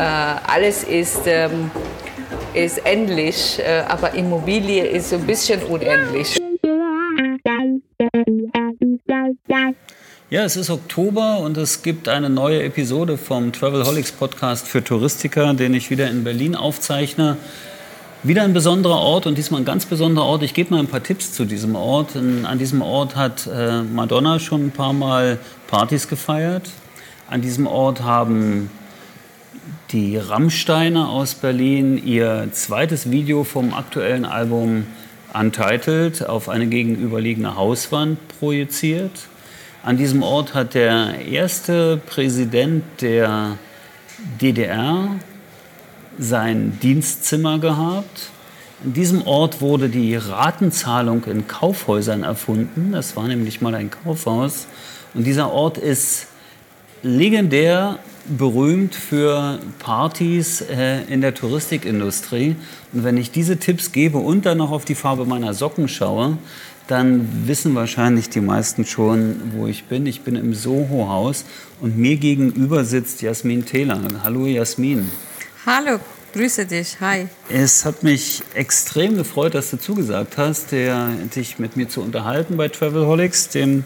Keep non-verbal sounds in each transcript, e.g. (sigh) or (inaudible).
Alles ist, ähm, ist endlich, äh, aber Immobilie ist ein bisschen unendlich. Ja, es ist Oktober und es gibt eine neue Episode vom Travelholics Podcast für Touristiker, den ich wieder in Berlin aufzeichne. Wieder ein besonderer Ort und diesmal ein ganz besonderer Ort. Ich gebe mal ein paar Tipps zu diesem Ort. An diesem Ort hat äh, Madonna schon ein paar Mal Partys gefeiert. An diesem Ort haben die Rammsteine aus Berlin ihr zweites Video vom aktuellen Album Untitled auf eine gegenüberliegende Hauswand projiziert. An diesem Ort hat der erste Präsident der DDR sein Dienstzimmer gehabt. An diesem Ort wurde die Ratenzahlung in Kaufhäusern erfunden. Das war nämlich mal ein Kaufhaus. Und dieser Ort ist legendär berühmt für Partys äh, in der Touristikindustrie. Und wenn ich diese Tipps gebe und dann noch auf die Farbe meiner Socken schaue, dann wissen wahrscheinlich die meisten schon, wo ich bin. Ich bin im Soho-Haus und mir gegenüber sitzt Jasmin Taylor. Hallo Jasmin. Hallo, grüße dich. Hi. Es hat mich extrem gefreut, dass du zugesagt hast, der, dich mit mir zu unterhalten bei Travelholics, dem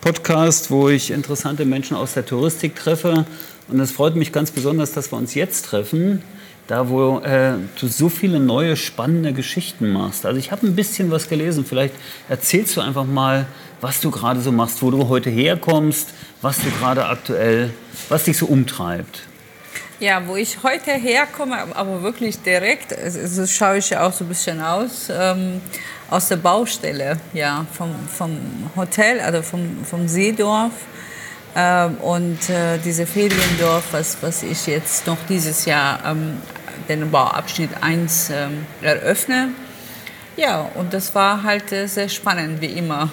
Podcast, wo ich interessante Menschen aus der Touristik treffe und es freut mich ganz besonders, dass wir uns jetzt treffen, da wo äh, du so viele neue spannende Geschichten machst. Also ich habe ein bisschen was gelesen. Vielleicht erzählst du einfach mal, was du gerade so machst, wo du heute herkommst, was du gerade aktuell, was dich so umtreibt. Ja, wo ich heute herkomme, aber wirklich direkt, so schaue ich ja auch so ein bisschen aus, ähm, aus der Baustelle, ja, vom, vom Hotel, also vom, vom Seedorf ähm, und äh, diese Feriendorf, was, was ich jetzt noch dieses Jahr ähm, den Bauabschnitt 1 ähm, eröffne. Ja, und das war halt äh, sehr spannend, wie immer.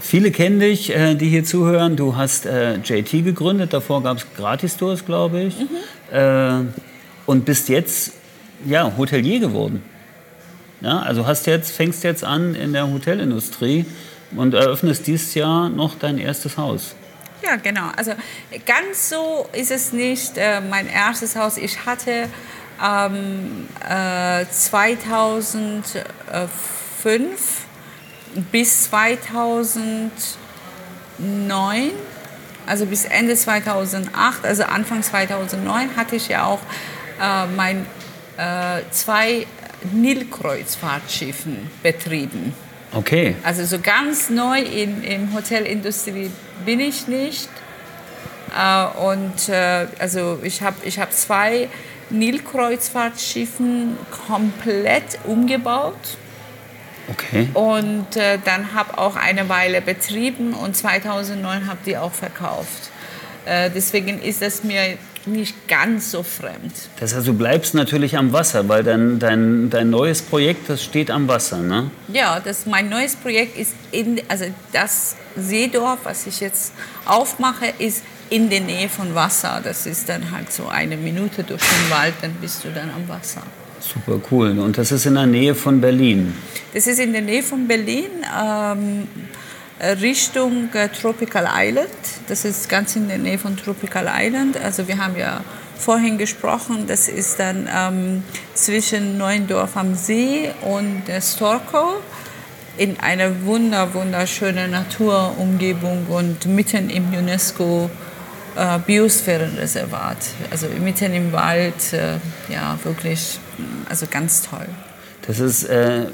Viele kennen dich, äh, die hier zuhören. Du hast äh, JT gegründet, davor gab es Gratis-Tours, glaube ich. Mhm. Äh, und bist jetzt ja, Hotelier geworden. Ja, also hast jetzt, fängst jetzt an in der Hotelindustrie und eröffnest dieses Jahr noch dein erstes Haus. Ja, genau. Also ganz so ist es nicht. Äh, mein erstes Haus, ich hatte ähm, äh, 2005 bis 2009, also bis Ende 2008, also Anfang 2009 hatte ich ja auch äh, mein äh, zwei Nilkreuzfahrtschiffen betrieben. Okay. Also so ganz neu in, in Hotelindustrie bin ich nicht. Äh, und äh, also ich habe ich hab zwei Nilkreuzfahrtschiffen komplett umgebaut. Okay. Und äh, dann habe auch eine Weile betrieben und 2009 habe die auch verkauft. Äh, deswegen ist es mir nicht ganz so fremd. Das heißt, du bleibst natürlich am Wasser, weil dein, dein, dein neues Projekt, das steht am Wasser, ne? Ja, das, mein neues Projekt ist, in, also das Seedorf, was ich jetzt aufmache, ist in der Nähe von Wasser. Das ist dann halt so eine Minute durch den Wald, dann bist du dann am Wasser. Super cool. Und das ist in der Nähe von Berlin? Das ist in der Nähe von Berlin. Ähm, Richtung äh, Tropical Island. Das ist ganz in der Nähe von Tropical Island. Also wir haben ja vorhin gesprochen, das ist dann ähm, zwischen Neuendorf am See und äh, Storkow in einer wunder, wunderschönen Naturumgebung und mitten im UNESCO äh, Biosphärenreservat. Also mitten im Wald, äh, ja wirklich, also ganz toll. Das ist, äh,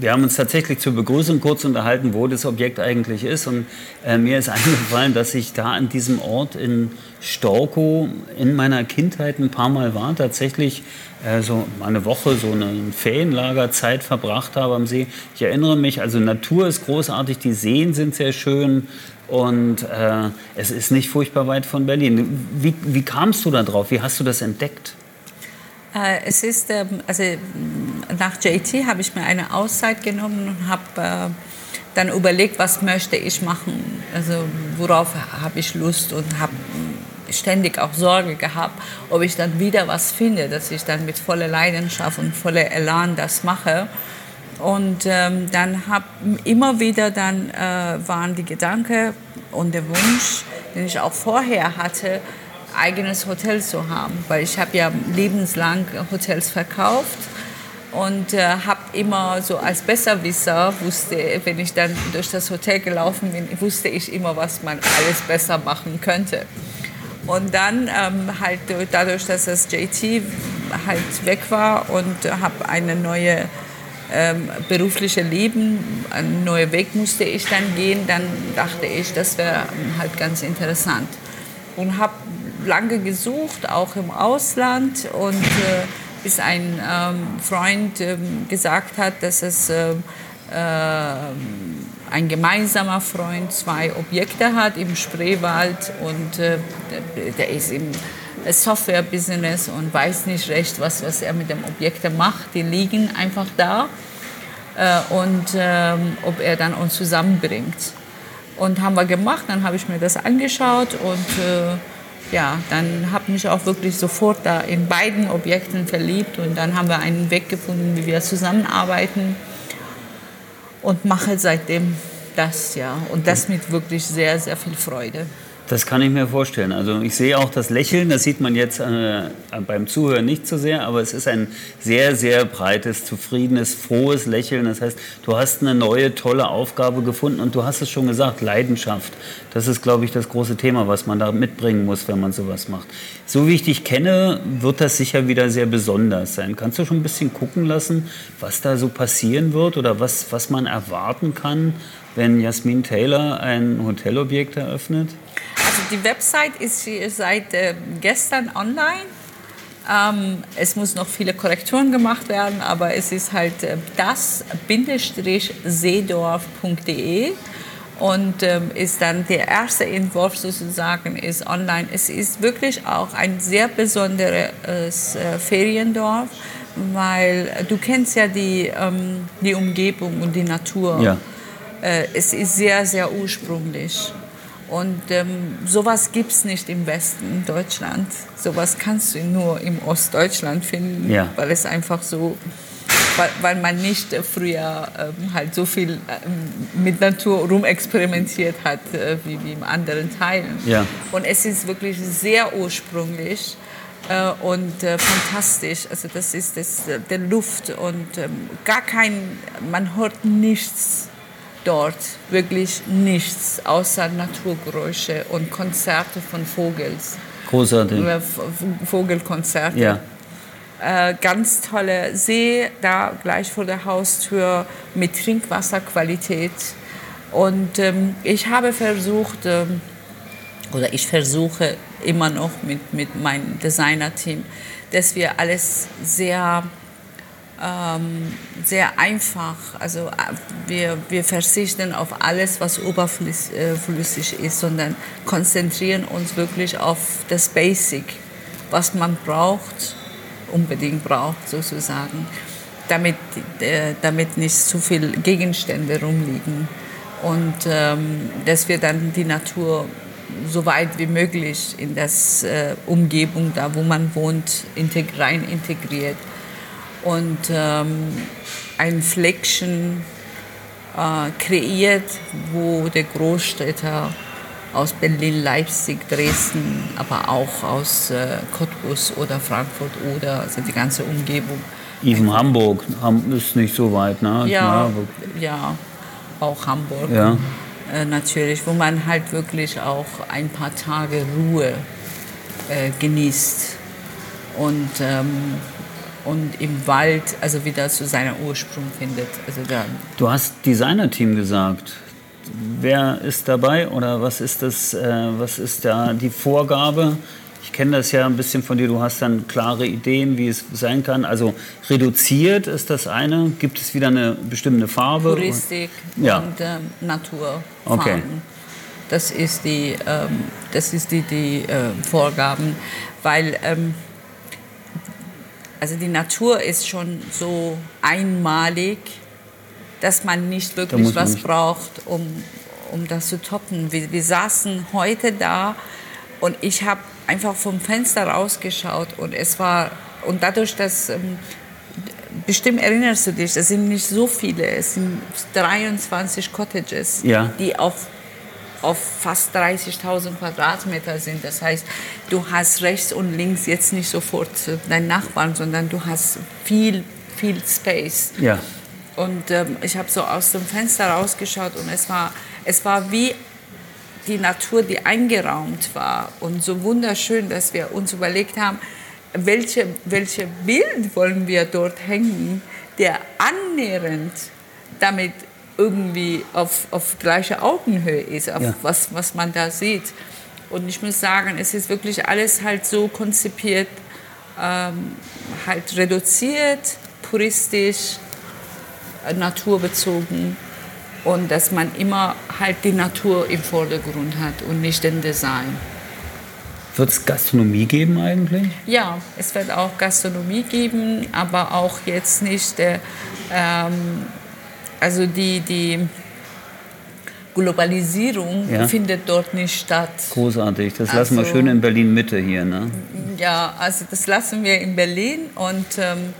wir haben uns tatsächlich zur Begrüßung kurz unterhalten, wo das Objekt eigentlich ist. Und äh, mir ist (laughs) eingefallen, dass ich da an diesem Ort in Storkow in meiner Kindheit ein paar Mal war, tatsächlich äh, so eine Woche so eine Ferienlagerzeit verbracht habe am See. Ich erinnere mich, also Natur ist großartig, die Seen sind sehr schön und äh, es ist nicht furchtbar weit von Berlin. Wie, wie kamst du da drauf? Wie hast du das entdeckt? Äh, es ist, ähm, also nach JT habe ich mir eine Auszeit genommen und habe äh, dann überlegt, was möchte ich machen, also worauf habe ich Lust und habe ständig auch Sorge gehabt, ob ich dann wieder was finde, dass ich dann mit voller Leidenschaft und voller Elan das mache. Und ähm, dann habe immer wieder dann äh, waren die Gedanken und der Wunsch, den ich auch vorher hatte, eigenes Hotel zu haben, weil ich habe ja lebenslang Hotels verkauft und äh, habe immer so als Besserwisser wusste, wenn ich dann durch das Hotel gelaufen bin, wusste ich immer, was man alles besser machen könnte. Und dann ähm, halt dadurch, dass das JT halt weg war und äh, habe eine neue ähm, berufliche Leben, einen neuen Weg musste ich dann gehen, dann dachte ich, das wäre halt ganz interessant. Und habe lange gesucht, auch im Ausland und äh, bis ein ähm, Freund ähm, gesagt hat, dass es äh, äh, ein gemeinsamer Freund zwei Objekte hat im Spreewald und äh, der ist im Software-Business und weiß nicht recht, was, was er mit dem Objekten macht. Die liegen einfach da äh, und ähm, ob er dann uns zusammenbringt. Und haben wir gemacht, dann habe ich mir das angeschaut und äh, ja, dann habe ich mich auch wirklich sofort da in beiden Objekten verliebt und dann haben wir einen Weg gefunden, wie wir zusammenarbeiten und mache seitdem das, ja. Und das mit wirklich sehr, sehr viel Freude. Das kann ich mir vorstellen. Also ich sehe auch das Lächeln, das sieht man jetzt äh, beim Zuhören nicht so sehr, aber es ist ein sehr, sehr breites, zufriedenes, frohes Lächeln. Das heißt, du hast eine neue, tolle Aufgabe gefunden und du hast es schon gesagt, Leidenschaft. Das ist, glaube ich, das große Thema, was man da mitbringen muss, wenn man sowas macht. So wie ich dich kenne, wird das sicher wieder sehr besonders sein. Kannst du schon ein bisschen gucken lassen, was da so passieren wird oder was, was man erwarten kann, wenn Jasmin Taylor ein Hotelobjekt eröffnet? Also die Website ist seit äh, gestern online. Ähm, es muss noch viele Korrekturen gemacht werden, aber es ist halt äh, das-seedorf.de und ähm, ist dann der erste Entwurf sozusagen ist online. Es ist wirklich auch ein sehr besonderes äh, Feriendorf, weil du kennst ja die, ähm, die Umgebung und die Natur. Ja. Äh, es ist sehr, sehr ursprünglich. Und ähm, sowas gibt es nicht im Westen Deutschland. Sowas kannst du nur im Ostdeutschland finden, ja. weil es einfach so, weil, weil man nicht äh, früher ähm, halt so viel ähm, mit Natur rumexperimentiert hat äh, wie, wie in anderen Teilen. Ja. Und es ist wirklich sehr ursprünglich äh, und äh, fantastisch. Also das ist das, äh, der Luft und ähm, gar kein, man hört nichts dort wirklich nichts außer Naturgeräusche und Konzerte von Vogels. Großartig. Äh, Vogelkonzerte. Ja. Äh, ganz tolle See, da gleich vor der Haustür mit Trinkwasserqualität. Und ähm, ich habe versucht, ähm, oder ich versuche immer noch mit, mit meinem Designer-Team, dass wir alles sehr ähm, sehr einfach. Also äh, wir, wir verzichten auf alles, was oberflüssig äh, ist, sondern konzentrieren uns wirklich auf das Basic, was man braucht, unbedingt braucht sozusagen, damit, äh, damit nicht zu viele Gegenstände rumliegen. Und ähm, dass wir dann die Natur so weit wie möglich in das äh, Umgebung, da wo man wohnt, integ rein integriert und ähm, ein Fleckchen äh, kreiert, wo der Großstädter aus Berlin, Leipzig, Dresden, aber auch aus äh, Cottbus oder Frankfurt oder also die ganze Umgebung. Even Hamburg ist nicht so weit, ne? Ja, ja auch Hamburg. Ja. Äh, natürlich, wo man halt wirklich auch ein paar Tage Ruhe äh, genießt. Und ähm, und im Wald also wieder zu seinem Ursprung findet. Also da du hast Designer-Team gesagt. Wer ist dabei oder was ist das? Äh, was ist da die Vorgabe? Ich kenne das ja ein bisschen von dir. Du hast dann klare Ideen, wie es sein kann. Also reduziert ist das eine. Gibt es wieder eine bestimmte Farbe? Touristik ja. und ähm, Naturfarben. Okay. Das ist die, ähm, das ist die, die äh, Vorgaben, weil ähm, also die Natur ist schon so einmalig, dass man nicht wirklich man was nicht. braucht, um, um das zu toppen. Wir, wir saßen heute da und ich habe einfach vom Fenster rausgeschaut und es war, und dadurch, dass, ähm, bestimmt erinnerst du dich, es sind nicht so viele, es sind 23 Cottages, ja. die auf auf fast 30.000 Quadratmeter sind. Das heißt, du hast rechts und links jetzt nicht sofort deinen Nachbarn, sondern du hast viel, viel Space. Ja. Und ähm, ich habe so aus dem Fenster rausgeschaut und es war, es war wie die Natur, die eingeraumt war und so wunderschön, dass wir uns überlegt haben, welche, welche Bild wollen wir dort hängen, der annähernd damit irgendwie auf, auf gleicher Augenhöhe ist, auf ja. was, was man da sieht. Und ich muss sagen, es ist wirklich alles halt so konzipiert, ähm, halt reduziert, puristisch, naturbezogen und dass man immer halt die Natur im Vordergrund hat und nicht den Design. Wird es Gastronomie geben eigentlich? Ja, es wird auch Gastronomie geben, aber auch jetzt nicht, äh, ähm, also die, die Globalisierung ja. findet dort nicht statt. Großartig, das lassen wir also schön in Berlin Mitte hier, ne? Ja, also das lassen wir in Berlin und ähm,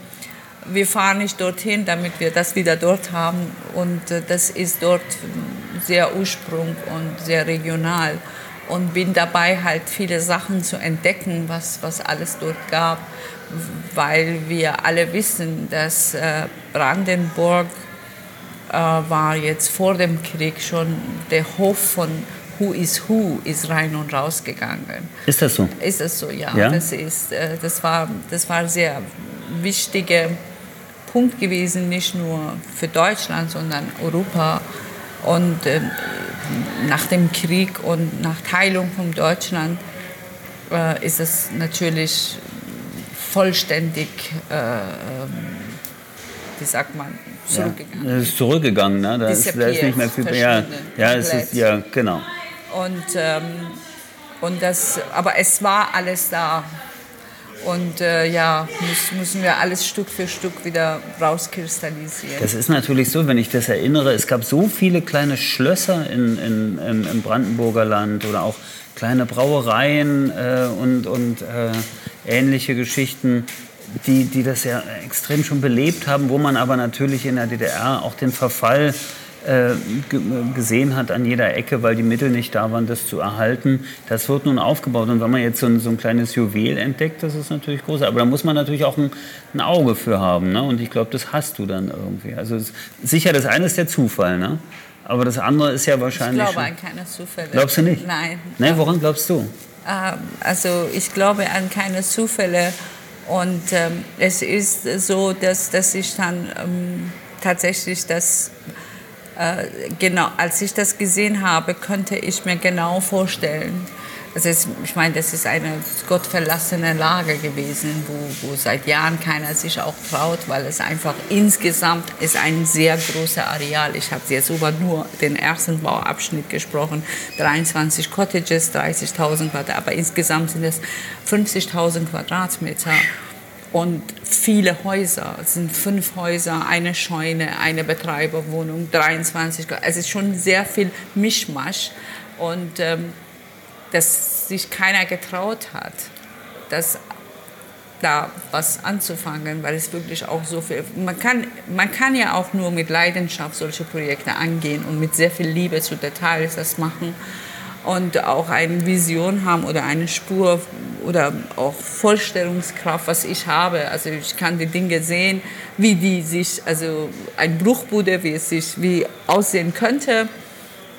wir fahren nicht dorthin, damit wir das wieder dort haben. Und äh, das ist dort sehr Ursprung und sehr regional. Und bin dabei, halt viele Sachen zu entdecken, was, was alles dort gab, weil wir alle wissen, dass äh, Brandenburg war jetzt vor dem Krieg schon der Hof von Who is Who ist rein und raus gegangen. Ist das so? Ist das so, ja. ja? Das, ist, äh, das, war, das war sehr wichtige Punkt gewesen, nicht nur für Deutschland, sondern Europa. Und äh, nach dem Krieg und nach Teilung von Deutschland äh, ist es natürlich vollständig, äh, ähm, wie sagt man, zurückgegangen. Ja, es ist zurückgegangen, ne? da, ist, da ist nicht mehr viel. Ja, ja, es ist, ja, genau. Und, ähm, und das, aber es war alles da. Und äh, ja, müssen wir alles Stück für Stück wieder rauskristallisieren. Das ist natürlich so, wenn ich das erinnere, es gab so viele kleine Schlösser in, in, in im Brandenburger Land oder auch kleine Brauereien äh, und, und äh, ähnliche Geschichten, die, die das ja extrem schon belebt haben, wo man aber natürlich in der DDR auch den Verfall äh, gesehen hat an jeder Ecke, weil die Mittel nicht da waren, das zu erhalten. Das wird nun aufgebaut. Und wenn man jetzt so ein, so ein kleines Juwel entdeckt, das ist natürlich groß. Aber da muss man natürlich auch ein, ein Auge für haben. Ne? Und ich glaube, das hast du dann irgendwie. Also sicher, das eine ist der Zufall. Ne? Aber das andere ist ja wahrscheinlich. Ich glaube an keine Zufälle. Glaubst du nicht? Nein. Nee, woran glaubst du? Ähm, also ich glaube an keine Zufälle. Und ähm, es ist so, dass, dass ich dann ähm, tatsächlich das äh, genau, als ich das gesehen habe, konnte ich mir genau vorstellen, also es, ich meine, das ist eine gottverlassene Lage gewesen, wo, wo seit Jahren keiner sich auch traut, weil es einfach insgesamt ist ein sehr großes Areal. Ich habe jetzt über nur den ersten Bauabschnitt gesprochen, 23 Cottages, 30.000 Quadratmeter, aber insgesamt sind es 50.000 Quadratmeter und viele Häuser. Es sind fünf Häuser, eine Scheune, eine Betreiberwohnung, 23. Es ist schon sehr viel Mischmasch und ähm, dass sich keiner getraut hat, das da was anzufangen, weil es wirklich auch so viel. Man kann, man kann ja auch nur mit Leidenschaft solche Projekte angehen und mit sehr viel Liebe zu Details das machen und auch eine Vision haben oder eine Spur oder auch Vorstellungskraft, was ich habe. Also ich kann die Dinge sehen, wie die sich, also ein Bruchbude, wie es sich wie aussehen könnte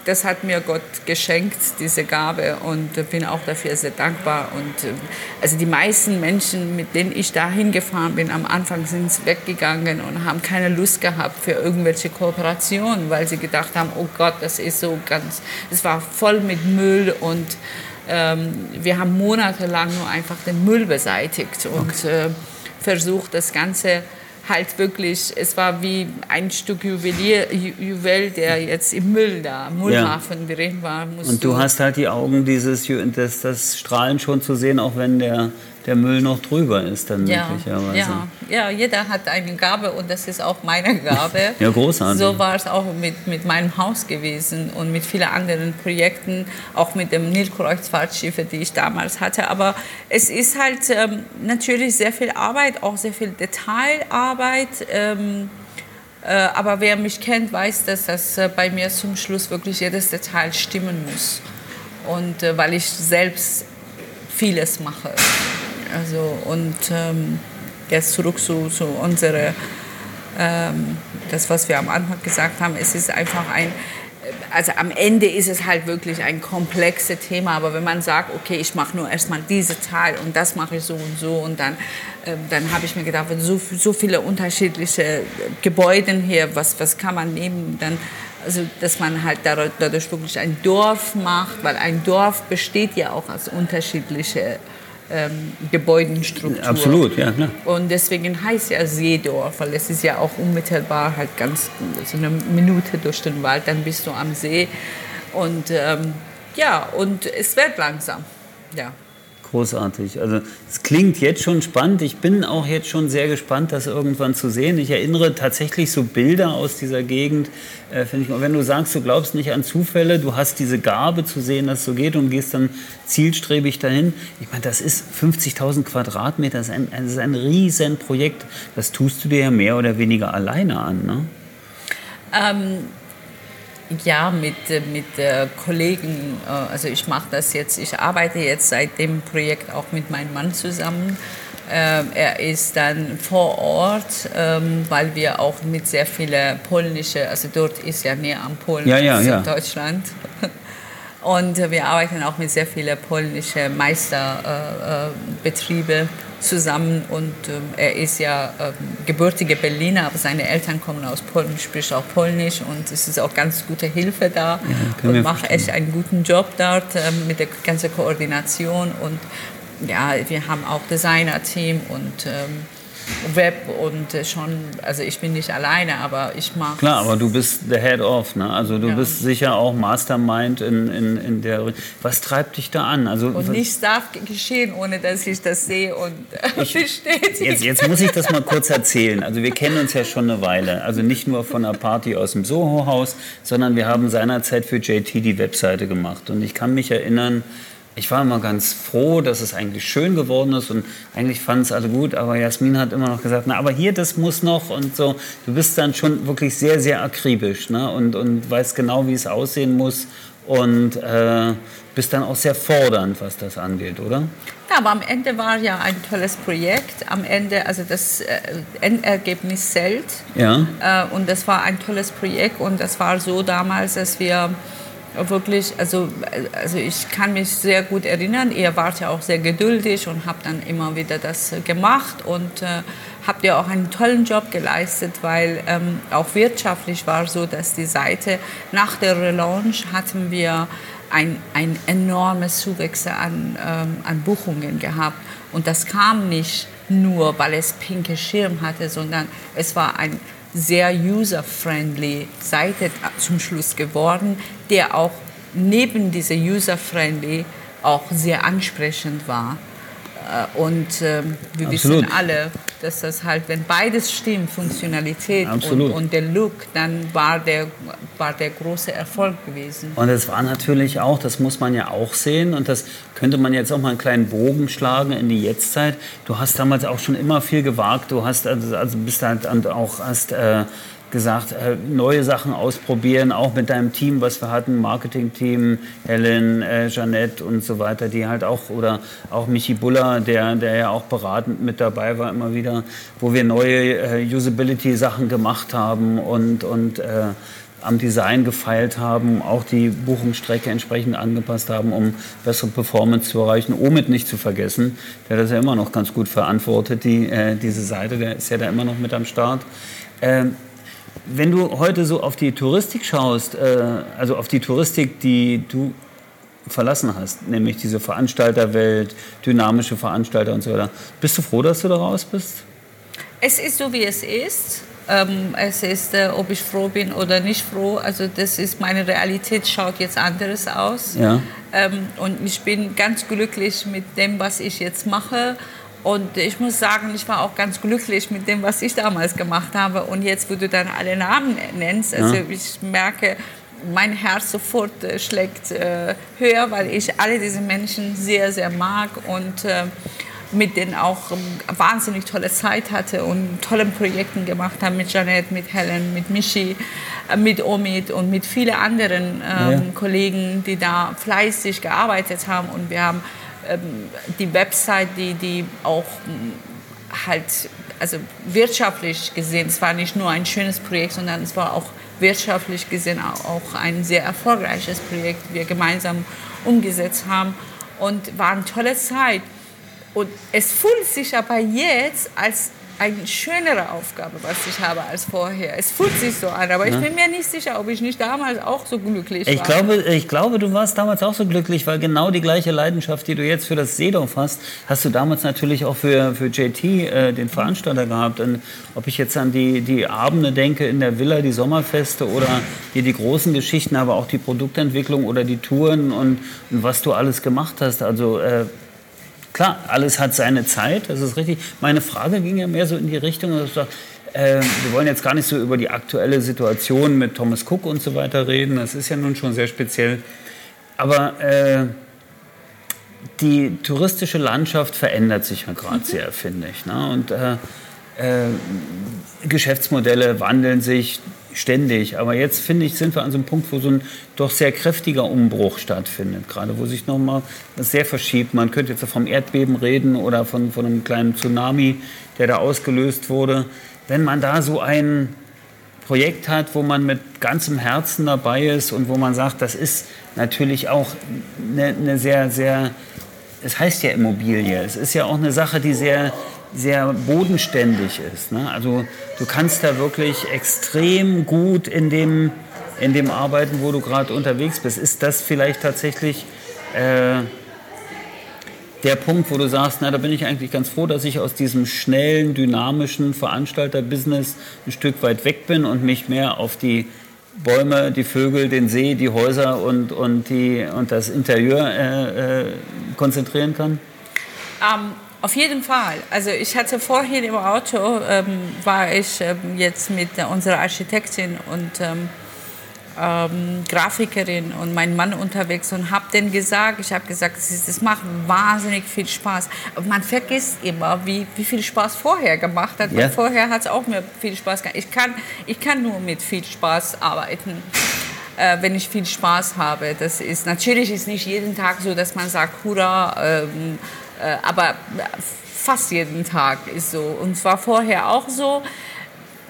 das hat mir Gott geschenkt, diese Gabe und bin auch dafür sehr dankbar. Und äh, also die meisten Menschen, mit denen ich da hingefahren bin, am Anfang sind weggegangen und haben keine Lust gehabt für irgendwelche Kooperationen, weil sie gedacht haben, oh Gott, das ist so ganz, es war voll mit Müll und ähm, wir haben monatelang nur einfach den Müll beseitigt und äh, versucht, das Ganze halt wirklich, es war wie ein Stück Juwelier, Juwel, der jetzt im Müll da, Müllhafen ja. drin war. Und du hast halt die Augen, dieses, das, das Strahlen schon zu sehen, auch wenn der der Müll noch drüber ist dann ja, möglicherweise. Ja, ja, jeder hat eine Gabe und das ist auch meine Gabe. (laughs) ja, großartig. So war es auch mit, mit meinem Haus gewesen und mit vielen anderen Projekten, auch mit dem Nilkreuzfahrtschiffe, die ich damals hatte. Aber es ist halt ähm, natürlich sehr viel Arbeit, auch sehr viel Detailarbeit. Ähm, äh, aber wer mich kennt, weiß, dass das äh, bei mir zum Schluss wirklich jedes Detail stimmen muss. Und äh, weil ich selbst vieles mache. Also, und ähm, jetzt zurück zu, zu unserer, ähm, das, was wir am Anfang gesagt haben, es ist einfach ein, also am Ende ist es halt wirklich ein komplexes Thema, aber wenn man sagt, okay, ich mache nur erstmal diese Teil und das mache ich so und so und dann, äh, dann habe ich mir gedacht, so, so viele unterschiedliche Gebäude hier, was, was kann man nehmen, dann, also dass man halt dadurch, wirklich ein Dorf macht, weil ein Dorf besteht ja auch aus unterschiedlichen ähm, Gebäudenstruktur. Absolut, ja klar. Und deswegen heißt ja Seedorf, weil es ist ja auch unmittelbar halt ganz so eine Minute durch den Wald, dann bist du am See. Und ähm, ja, und es wird langsam, ja. Großartig. Also es klingt jetzt schon spannend. Ich bin auch jetzt schon sehr gespannt, das irgendwann zu sehen. Ich erinnere tatsächlich so Bilder aus dieser Gegend. Äh, ich, wenn du sagst, du glaubst nicht an Zufälle, du hast diese Gabe zu sehen, dass es so geht und gehst dann zielstrebig dahin. Ich meine, das ist 50.000 Quadratmeter, das ist, ein, das ist ein Riesenprojekt. Das tust du dir ja mehr oder weniger alleine an, ne? Ähm ja, mit, mit äh, Kollegen, äh, also ich mache das jetzt, ich arbeite jetzt seit dem Projekt auch mit meinem Mann zusammen. Äh, er ist dann vor Ort, ähm, weil wir auch mit sehr vielen polnische, also dort ist ja näher am Polen ja, ja, als ja. in Deutschland. (laughs) Und wir arbeiten auch mit sehr vielen polnischen Meisterbetrieben zusammen. Und ähm, er ist ja ähm, gebürtiger Berliner, aber seine Eltern kommen aus Polen, spricht auch Polnisch. Und es ist auch ganz gute Hilfe da. Ja, und macht echt einen guten Job dort ähm, mit der ganzen Koordination. Und ja, wir haben auch Designer-Team und ähm, Web und äh, schon, also ich bin nicht alleine, aber ich mache. Klar, aber du bist der Head of, ne? Also du ja. bist sicher auch Mastermind in, in, in der. Was treibt dich da an? Also, und nichts darf geschehen, ohne dass ich das sehe und ich, (laughs) bestätige. Jetzt, jetzt muss ich das mal kurz erzählen. Also wir kennen uns ja schon eine Weile. Also nicht nur von einer Party aus dem Soho-Haus, sondern wir haben seinerzeit für JT die Webseite gemacht. Und ich kann mich erinnern, ich war immer ganz froh, dass es eigentlich schön geworden ist und eigentlich fanden es alle gut, aber Jasmin hat immer noch gesagt, na, aber hier, das muss noch und so. Du bist dann schon wirklich sehr, sehr akribisch ne? und, und weißt genau, wie es aussehen muss und äh, bist dann auch sehr fordernd, was das angeht, oder? Ja, aber am Ende war ja ein tolles Projekt. Am Ende, also das äh, Endergebnis zählt. Ja. Äh, und das war ein tolles Projekt und das war so damals, dass wir wirklich, also, also ich kann mich sehr gut erinnern, ihr wart ja auch sehr geduldig und habt dann immer wieder das gemacht. Und äh, habt ja auch einen tollen Job geleistet, weil ähm, auch wirtschaftlich war so, dass die Seite nach der Relaunch hatten wir ein, ein enormes Zuwachs an, ähm, an Buchungen gehabt. Und das kam nicht nur, weil es pinke Schirm hatte, sondern es war ein sehr user-friendly Seite zum Schluss geworden, der auch neben dieser user-friendly auch sehr ansprechend war. Äh, und äh, wir Absolut. wissen alle, dass das halt, wenn beides stimmt, Funktionalität und, und, der Look, dann war der, war der große Erfolg gewesen. Und es war natürlich auch, das muss man ja auch sehen, und das könnte man jetzt auch mal einen kleinen Bogen schlagen in die Jetztzeit. Du hast damals auch schon immer viel gewagt, du hast also, also bist halt auch hast äh, gesagt, äh, neue Sachen ausprobieren, auch mit deinem Team, was wir hatten, Marketing-Team, Helen, äh, Jeanette und so weiter, die halt auch, oder auch Michi Buller, der, der ja auch beratend mit dabei war immer wieder, wo wir neue äh, Usability-Sachen gemacht haben und, und äh, am Design gefeilt haben, auch die Buchungsstrecke entsprechend angepasst haben, um bessere Performance zu erreichen. Omid nicht zu vergessen, der das ja immer noch ganz gut verantwortet, die, äh, diese Seite, der ist ja da immer noch mit am Start. Ähm, wenn du heute so auf die Touristik schaust, äh, also auf die Touristik, die du verlassen hast, nämlich diese Veranstalterwelt, dynamische Veranstalter und so weiter, bist du froh, dass du da raus bist? Es ist so, wie es ist. Ähm, es ist, äh, ob ich froh bin oder nicht froh. Also das ist meine Realität schaut jetzt anders aus. Ja. Ähm, und ich bin ganz glücklich mit dem, was ich jetzt mache. Und ich muss sagen, ich war auch ganz glücklich mit dem, was ich damals gemacht habe. Und jetzt, wo du dann alle Namen nennst, also ja. ich merke, mein Herz sofort äh, schlägt äh, höher, weil ich alle diese Menschen sehr, sehr mag und äh, mit denen auch ähm, wahnsinnig tolle Zeit hatte und tolle Projekte gemacht habe mit Janet, mit Helen, mit Michi, äh, mit Omid und mit vielen anderen ähm, ja. Kollegen, die da fleißig gearbeitet haben. Und wir haben die Website, die, die auch ähm, halt, also wirtschaftlich gesehen, es war nicht nur ein schönes Projekt, sondern es war auch wirtschaftlich gesehen auch ein sehr erfolgreiches Projekt, wir gemeinsam umgesetzt haben und war eine tolle Zeit. Und es fühlt sich aber jetzt als eine schönere Aufgabe, was ich habe als vorher. Es fühlt sich so an, aber ich bin mir nicht sicher, ob ich nicht damals auch so glücklich ich war. Glaube, ich glaube, du warst damals auch so glücklich, weil genau die gleiche Leidenschaft, die du jetzt für das Seedorf hast, hast du damals natürlich auch für, für JT, äh, den Veranstalter, gehabt. Und ob ich jetzt an die, die Abende denke in der Villa, die Sommerfeste oder die, die großen Geschichten, aber auch die Produktentwicklung oder die Touren und, und was du alles gemacht hast. Also äh, Klar, alles hat seine Zeit, das ist richtig. Meine Frage ging ja mehr so in die Richtung, dass ich sage, äh, wir wollen jetzt gar nicht so über die aktuelle Situation mit Thomas Cook und so weiter reden, das ist ja nun schon sehr speziell. Aber äh, die touristische Landschaft verändert sich ja gerade mhm. sehr, finde ich. Ne? Und äh, äh, Geschäftsmodelle wandeln sich, ständig. Aber jetzt finde ich, sind wir an so einem Punkt, wo so ein doch sehr kräftiger Umbruch stattfindet, gerade wo sich nochmal das sehr verschiebt. Man könnte jetzt vom Erdbeben reden oder von, von einem kleinen Tsunami, der da ausgelöst wurde. Wenn man da so ein Projekt hat, wo man mit ganzem Herzen dabei ist und wo man sagt, das ist natürlich auch eine, eine sehr, sehr, es heißt ja Immobilie, es ist ja auch eine Sache, die sehr sehr bodenständig ist. Ne? Also du kannst da wirklich extrem gut in dem, in dem arbeiten, wo du gerade unterwegs bist. Ist das vielleicht tatsächlich äh, der Punkt, wo du sagst, na, da bin ich eigentlich ganz froh, dass ich aus diesem schnellen, dynamischen Veranstalter-Business ein Stück weit weg bin und mich mehr auf die Bäume, die Vögel, den See, die Häuser und, und, die, und das Interieur äh, äh, konzentrieren kann? Um auf jeden Fall. Also ich hatte vorhin im Auto, ähm, war ich ähm, jetzt mit unserer Architektin und ähm, ähm Grafikerin und meinem Mann unterwegs und habe denen gesagt, ich habe gesagt, das macht wahnsinnig viel Spaß. Aber man vergisst immer, wie, wie viel Spaß vorher gemacht hat. Ja. vorher hat es auch mir viel Spaß gemacht. Ich kann, ich kann nur mit viel Spaß arbeiten. Äh, wenn ich viel Spaß habe. Das ist natürlich ist nicht jeden Tag so, dass man sagt, hurra, ähm, äh, aber fast jeden Tag ist so. Und zwar vorher auch so.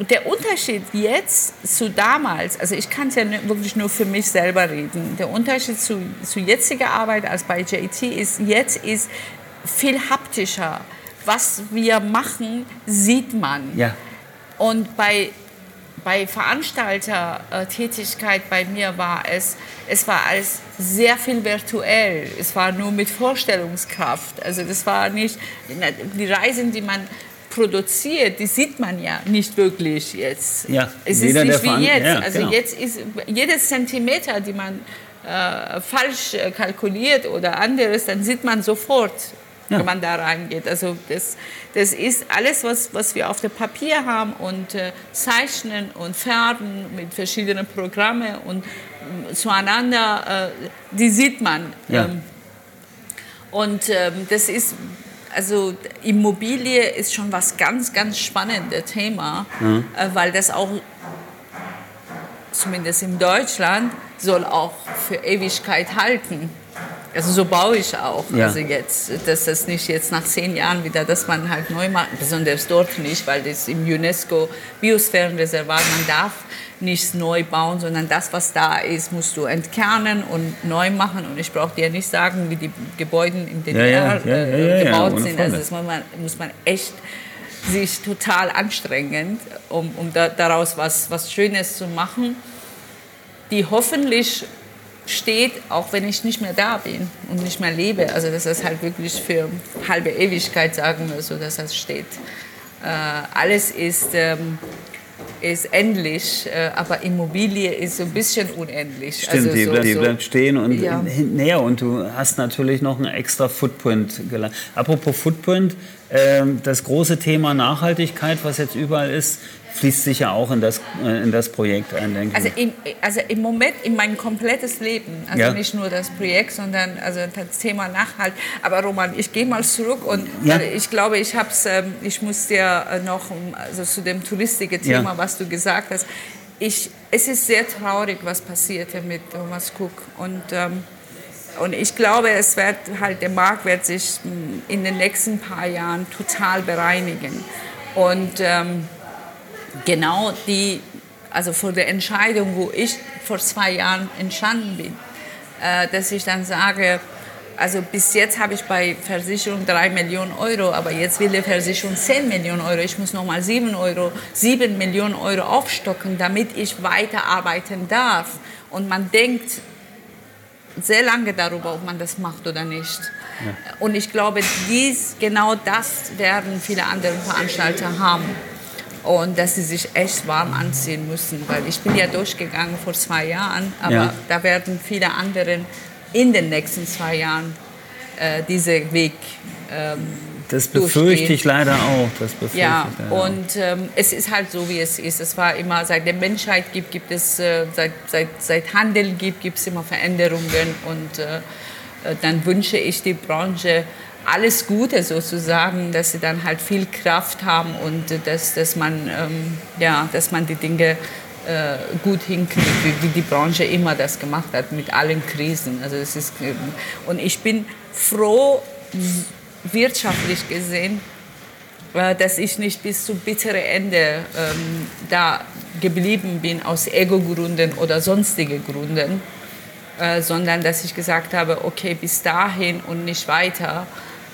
Der Unterschied jetzt zu damals, also ich kann es ja wirklich nur für mich selber reden, der Unterschied zu, zu jetziger Arbeit als bei JT ist, jetzt ist viel haptischer. Was wir machen, sieht man. Ja. Und bei bei Veranstaltertätigkeit bei mir war es, es war alles sehr viel virtuell. Es war nur mit Vorstellungskraft. Also das war nicht, die Reisen, die man produziert, die sieht man ja nicht wirklich jetzt. Ja, es ist nicht wie jetzt. Ja, also genau. jetzt ist jedes Zentimeter, die man äh, falsch kalkuliert oder anderes, dann sieht man sofort, ja. wenn man da reingeht. Also das, das ist alles, was, was wir auf dem Papier haben und äh, zeichnen und färben mit verschiedenen Programmen und äh, zueinander, äh, die sieht man. Ja. Ähm, und ähm, das ist, also Immobilie ist schon was ganz, ganz spannendes Thema, mhm. weil das auch, zumindest in Deutschland, soll auch für Ewigkeit halten. Also so baue ich auch. Ja. Also jetzt, dass das nicht jetzt nach zehn Jahren wieder, dass man halt neu macht, besonders dort nicht, weil das im UNESCO Biosphärenreservat, man darf nichts neu bauen, sondern das, was da ist, musst du entkernen und neu machen. Und ich brauche dir nicht sagen, wie die Gebäude in DDR ja, ja, äh, gebaut sind. Also das muss man, muss man echt sich total anstrengen, um, um da, daraus was, was Schönes zu machen, die hoffentlich steht, auch wenn ich nicht mehr da bin und nicht mehr lebe. Also dass das halt wirklich für halbe Ewigkeit, sagen wir so, dass das steht. Äh, alles ist ähm, ist endlich, äh, aber Immobilie ist so ein bisschen unendlich. Stimmt, also die, so, die so, bleibt stehen und ja. näher und du hast natürlich noch einen extra Footprint gelandet. Apropos Footprint, äh, das große Thema Nachhaltigkeit, was jetzt überall ist, fließt sicher auch in das, äh, in das Projekt ein, denke also im, also im Moment in mein komplettes Leben, also ja. nicht nur das Projekt, sondern also das Thema Nachhalt. Aber Roman, ich gehe mal zurück und ja. ich glaube, ich habe es, ähm, ich muss dir äh, noch also zu dem touristischen Thema, ja. was du gesagt hast. Ich, es ist sehr traurig, was passierte mit Thomas Cook und ähm, und ich glaube, es wird halt der Markt wird sich in den nächsten paar Jahren total bereinigen. Und ähm, genau die, also vor der Entscheidung, wo ich vor zwei Jahren entstanden bin, äh, dass ich dann sage, also bis jetzt habe ich bei Versicherung 3 Millionen Euro, aber jetzt will die Versicherung 10 Millionen Euro. Ich muss nochmal 7, Euro, 7 Millionen Euro aufstocken, damit ich weiterarbeiten darf. Und man denkt sehr lange darüber, ob man das macht oder nicht. Ja. Und ich glaube, dies, genau das werden viele andere Veranstalter haben und dass sie sich echt warm anziehen müssen, weil ich bin ja durchgegangen vor zwei Jahren, aber ja. da werden viele andere in den nächsten zwei Jahren äh, diesen Weg ähm, das befürchte ich leider auch. Das befürchte ja, ich und ähm, es ist halt so, wie es ist. Es war immer, seit der Menschheit gibt, gibt es, äh, seit, seit, seit Handel gibt, gibt es immer Veränderungen. Und äh, äh dann wünsche ich die Branche alles Gute sozusagen, dass sie dann halt viel Kraft haben und dass, dass, man, ähm, ja, dass man die Dinge äh, gut hinkriegt, wie, wie, die Branche immer das gemacht hat mit allen Krisen. Also das ist, ähm, und ich bin froh, wirtschaftlich gesehen, äh, dass ich nicht bis zum bitteren Ende ähm, da geblieben bin aus Ego-Gründen oder sonstigen Gründen, äh, sondern dass ich gesagt habe, okay, bis dahin und nicht weiter.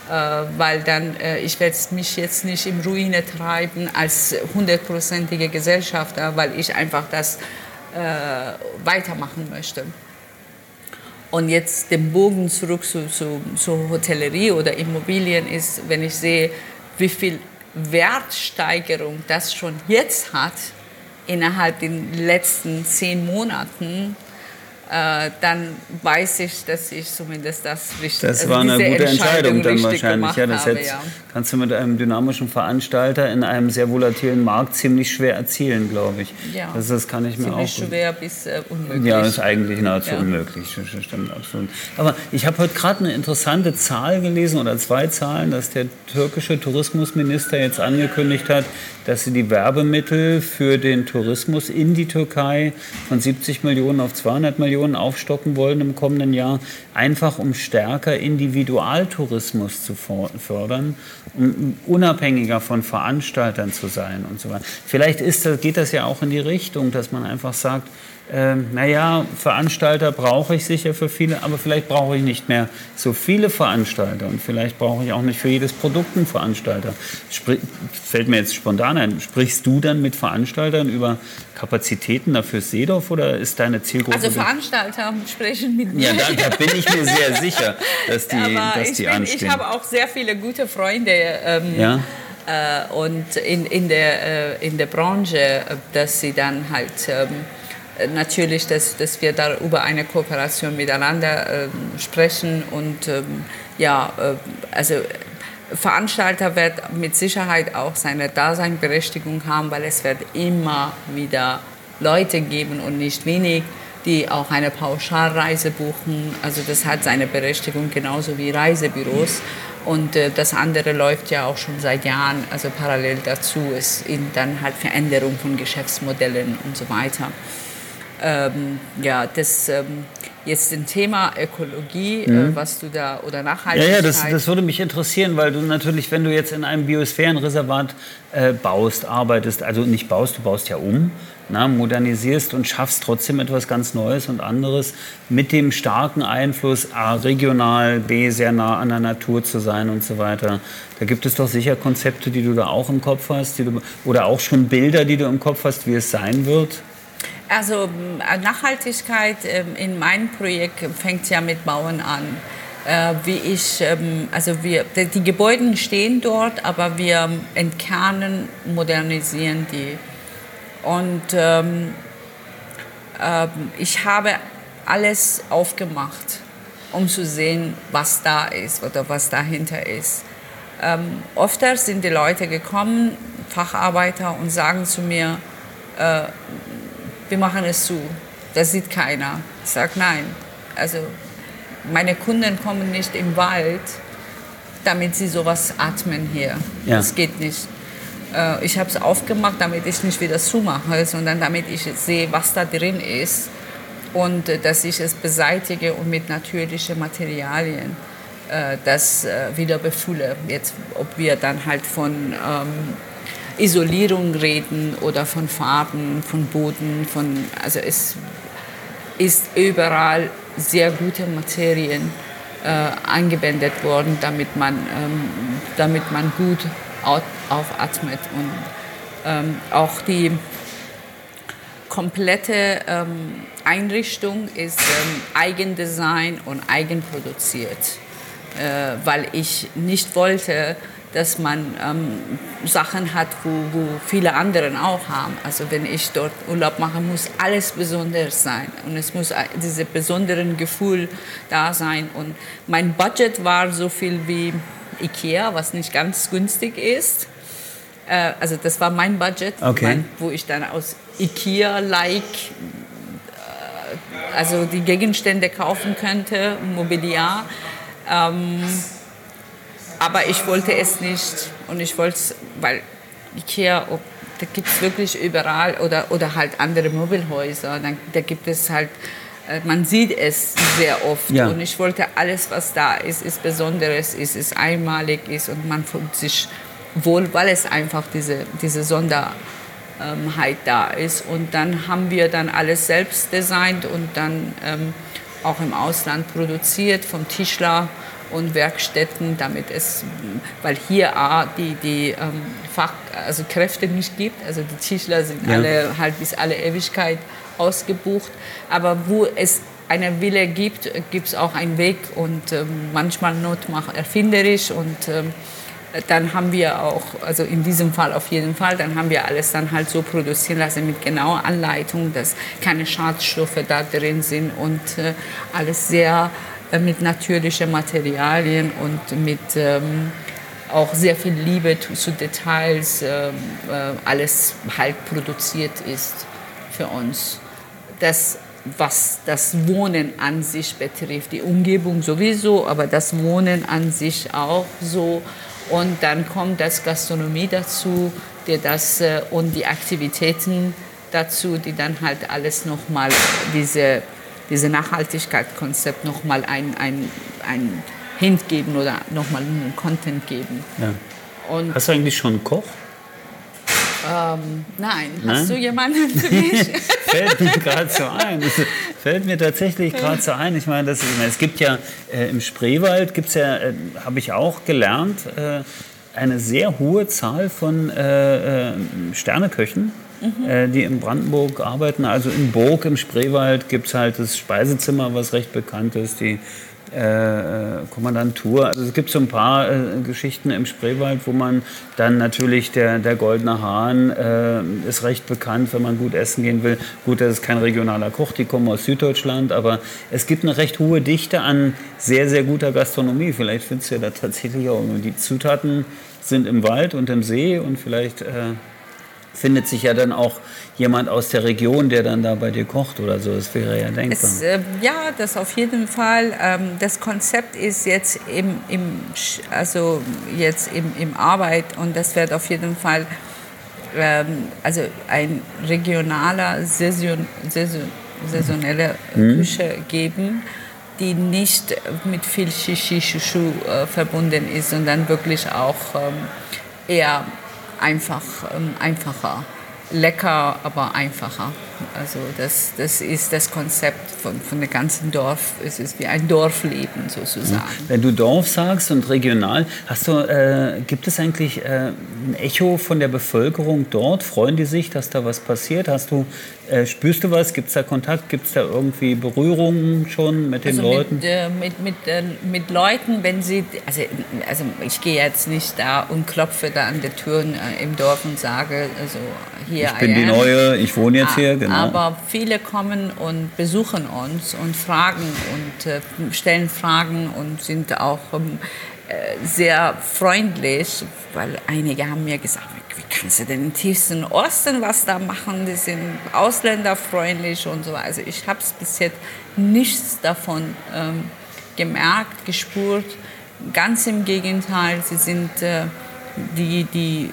Äh, weil dann äh, ich werde mich jetzt nicht im Ruine treiben als hundertprozentige Gesellschafter, weil ich einfach das äh, weitermachen möchte. Und jetzt den Bogen zurück zu, zu, zu Hotellerie oder Immobilien ist, wenn ich sehe, wie viel Wertsteigerung das schon jetzt hat innerhalb der letzten zehn Monaten, äh, dann weiß ich, dass ich zumindest das richtig Das also war eine gute Entscheidung, Entscheidung dann wahrscheinlich. Ja, das habe, ja. kannst du mit einem dynamischen Veranstalter in einem sehr volatilen Markt ziemlich schwer erzielen, glaube ich. Ja. Das, das kann ich mir ziemlich auch. Ziemlich schwer bis äh, unmöglich. Ja, das ist eigentlich nahezu ja. unmöglich. Stimmt absolut. Aber ich habe heute gerade eine interessante Zahl gelesen oder zwei Zahlen, dass der türkische Tourismusminister jetzt angekündigt hat, dass sie die Werbemittel für den Tourismus in die Türkei von 70 Millionen auf 200 Millionen aufstocken wollen im kommenden Jahr, einfach um stärker Individualtourismus zu fördern, um unabhängiger von Veranstaltern zu sein und so weiter. Vielleicht ist, geht das ja auch in die Richtung, dass man einfach sagt, ähm, naja, Veranstalter brauche ich sicher für viele, aber vielleicht brauche ich nicht mehr so viele Veranstalter und vielleicht brauche ich auch nicht für jedes Produkt einen Veranstalter. Sprich, fällt mir jetzt spontan ein, sprichst du dann mit Veranstaltern über Kapazitäten dafür Seedorf oder ist deine Zielgruppe? Also Veranstalter sprechen mit mir. Ja, da, da bin ich mir sehr (laughs) sicher, dass die, aber dass die bin, anstehen. Ich habe auch sehr viele gute Freunde. Ähm, ja? Äh, und in, in, der, äh, in der Branche, dass sie dann halt ähm, natürlich, dass, dass wir da über eine Kooperation miteinander äh, sprechen und ähm, ja, äh, also Veranstalter wird mit Sicherheit auch seine Daseinberechtigung haben, weil es wird immer wieder Leute geben und nicht wenig, die auch eine Pauschalreise buchen. Also das hat seine Berechtigung genauso wie Reisebüros. Und äh, das andere läuft ja auch schon seit Jahren, also parallel dazu ist dann halt Veränderung von Geschäftsmodellen und so weiter ähm, ja, das ähm, jetzt ein Thema Ökologie, äh, mhm. äh, was du da oder Nachhaltigkeit. Ja, ja, das, das, würde mich interessieren, weil du natürlich, wenn du jetzt in einem Biosphärenreservat äh, baust, arbeitest, also nicht baust, du baust ja um, na, modernisierst und schaffst trotzdem etwas ganz Neues und anderes mit dem starken Einfluss A, regional, B, sehr nah an der Natur zu sein und so weiter. Da gibt es doch sicher Konzepte, die du da auch im Kopf hast, du, oder auch schon Bilder, die du im Kopf hast, wie es sein wird. Also äh, Nachhaltigkeit ähm, in meinem Projekt fängt ja mit Bauen an. Äh, wie ich, ähm, also wir, die Gebäude stehen dort, aber wir entkernen, modernisieren die. Und ähm, äh, ich habe alles aufgemacht, um zu sehen, was da ist oder was dahinter ist. Ähm, öfter sind die Leute gekommen, Facharbeiter, und sagen zu mir, äh, wir machen es zu, das sieht keiner. Ich sage nein. Also meine Kunden kommen nicht im Wald, damit sie sowas atmen hier. Ja. Das geht nicht. Äh, ich habe es aufgemacht, damit ich nicht wieder zumache, sondern damit ich sehe, was da drin ist und äh, dass ich es beseitige und mit natürlichen Materialien äh, das wieder befülle. Jetzt, ob wir dann halt von ähm, Isolierung reden oder von Farben, von Boden, von, also es ist überall sehr gute Materien äh, angewendet worden, damit man, ähm, damit man gut aufatmet. Und ähm, auch die komplette ähm, Einrichtung ist ähm, Eigendesign und eigenproduziert, äh, weil ich nicht wollte, dass man ähm, Sachen hat, wo, wo viele andere auch haben. Also wenn ich dort Urlaub mache, muss alles besonders sein und es muss dieses besondere Gefühl da sein. Und mein Budget war so viel wie Ikea, was nicht ganz günstig ist. Äh, also das war mein Budget, okay. mein, wo ich dann aus Ikea-like äh, also die Gegenstände kaufen könnte, Mobiliar. Ähm, aber ich wollte es nicht und ich wollte es, weil Ikea, ob, da gibt es wirklich überall oder, oder halt andere Möbelhäuser, dann, da gibt es halt äh, man sieht es sehr oft ja. und ich wollte alles, was da ist, ist Besonderes, ist, ist einmalig ist und man fühlt sich wohl, weil es einfach diese, diese Sonderheit da ist. Und dann haben wir dann alles selbst designt und dann ähm, auch im Ausland produziert vom Tischler und Werkstätten, damit es, weil hier A, die, die ähm, Fach, also Kräfte nicht gibt, also die Tischler sind ja. alle halt bis alle Ewigkeit ausgebucht. Aber wo es eine Wille gibt, gibt es auch einen Weg und äh, manchmal Not macht erfinderisch und äh, dann haben wir auch, also in diesem Fall auf jeden Fall, dann haben wir alles dann halt so produzieren lassen mit genauer Anleitung, dass keine Schadstoffe da drin sind und äh, alles sehr mit natürlichen Materialien und mit ähm, auch sehr viel Liebe zu Details, ähm, äh, alles halt produziert ist für uns das, was das Wohnen an sich betrifft. Die Umgebung sowieso, aber das Wohnen an sich auch so. Und dann kommt das Gastronomie dazu, die das, äh, und die Aktivitäten dazu, die dann halt alles nochmal diese, diese Nachhaltigkeitskonzept nochmal ein, ein, ein Hint geben oder nochmal einen Content geben. Ja. Und Hast du eigentlich schon einen Koch? Ähm, nein. nein. Hast du jemanden für mich? (laughs) fällt mir gerade so ein. Das fällt mir tatsächlich gerade so ein. Ich meine, das, es gibt ja äh, im Spreewald, gibt's ja, äh, habe ich auch gelernt, äh, eine sehr hohe Zahl von äh, äh, Sterneköchen. Äh, die in Brandenburg arbeiten. Also in Burg im Spreewald gibt es halt das Speisezimmer, was recht bekannt ist. Die äh, Kommandantur. Also es gibt so ein paar äh, Geschichten im Spreewald, wo man dann natürlich der, der Goldene Hahn äh, ist recht bekannt, wenn man gut essen gehen will. Gut, das ist kein regionaler Koch, die kommen aus Süddeutschland, aber es gibt eine recht hohe Dichte an sehr, sehr guter Gastronomie. Vielleicht findest du ja da tatsächlich auch die Zutaten sind im Wald und im See und vielleicht äh, findet sich ja dann auch jemand aus der Region, der dann da bei dir kocht oder so. Das wäre ja denkbar. Es, äh, ja, das auf jeden Fall. Ähm, das Konzept ist jetzt im, im, also jetzt im, im Arbeit und das wird auf jeden Fall ähm, also ein regionaler, saison, saison, saisonelle mhm. Küche geben die nicht mit viel Shishi Shushu äh, verbunden ist, sondern wirklich auch ähm, eher einfach, ähm, einfacher. Lecker, aber einfacher. Also das, das ist das Konzept von, von dem ganzen Dorf. Es ist wie ein Dorfleben sozusagen. Wenn du Dorf sagst und regional, hast du, äh, gibt es eigentlich äh, ein Echo von der Bevölkerung dort? Freuen die sich, dass da was passiert? Hast du, äh, spürst du was? Gibt es da Kontakt? Gibt es da irgendwie Berührungen schon mit den also Leuten? Mit, äh, mit, mit, äh, mit Leuten, wenn sie, also, also ich gehe jetzt nicht da und klopfe da an der Tür äh, im Dorf und sage, also hier. Ich bin die Neue, ich wohne jetzt ah, hier, genau. Aber viele kommen und besuchen uns und fragen und äh, stellen Fragen und sind auch ähm, äh, sehr freundlich, weil einige haben mir gesagt, wie kannst du denn im tiefsten Osten was da machen? Die sind ausländerfreundlich und so. Also ich habe es bis jetzt nichts davon ähm, gemerkt, gespürt. Ganz im Gegenteil, sie sind äh, die, die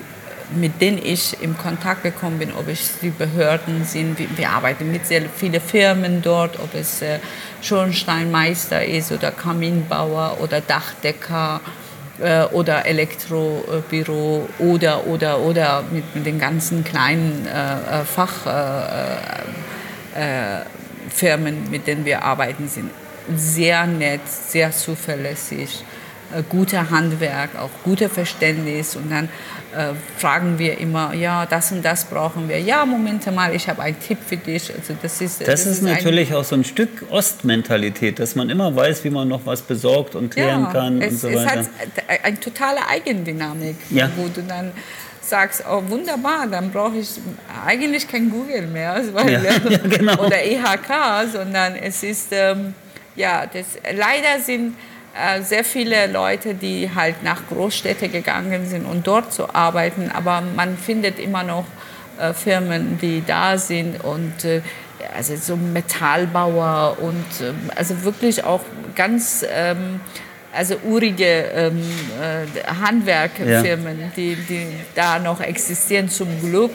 mit denen ich in Kontakt gekommen bin, ob es die Behörden sind. Wir, arbeiten mit sehr vielen Firmen dort, ob es äh, Schornsteinmeister ist oder Kaminbauer oder Dachdecker äh, oder Elektrobüro oder, oder, oder mit, den ganzen kleinen äh, Fachfirmen, mit denen wir arbeiten, sind sehr nett, sehr zuverlässig guter Handwerk, auch guter Verständnis und dann äh, fragen wir immer, ja, das und das brauchen wir. Ja, Moment mal, ich habe einen Tipp für dich. Also das ist, das, das ist, ist natürlich auch so ein Stück Ostmentalität, dass man immer weiß, wie man noch was besorgt und klären ja, kann es, und so weiter. Es hat eine totale Eigendynamik, ja. wo du dann sagst, oh wunderbar, dann brauche ich eigentlich kein Google mehr (laughs) weil, ja, ja, genau. oder EHK, sondern es ist, ähm, ja, das, leider sind sehr viele Leute, die halt nach Großstädten gegangen sind und dort zu arbeiten, aber man findet immer noch äh, Firmen, die da sind und äh, also so Metallbauer und ähm, also wirklich auch ganz ähm, also urige ähm, äh, Handwerkerfirmen, ja. die, die da noch existieren zum Glück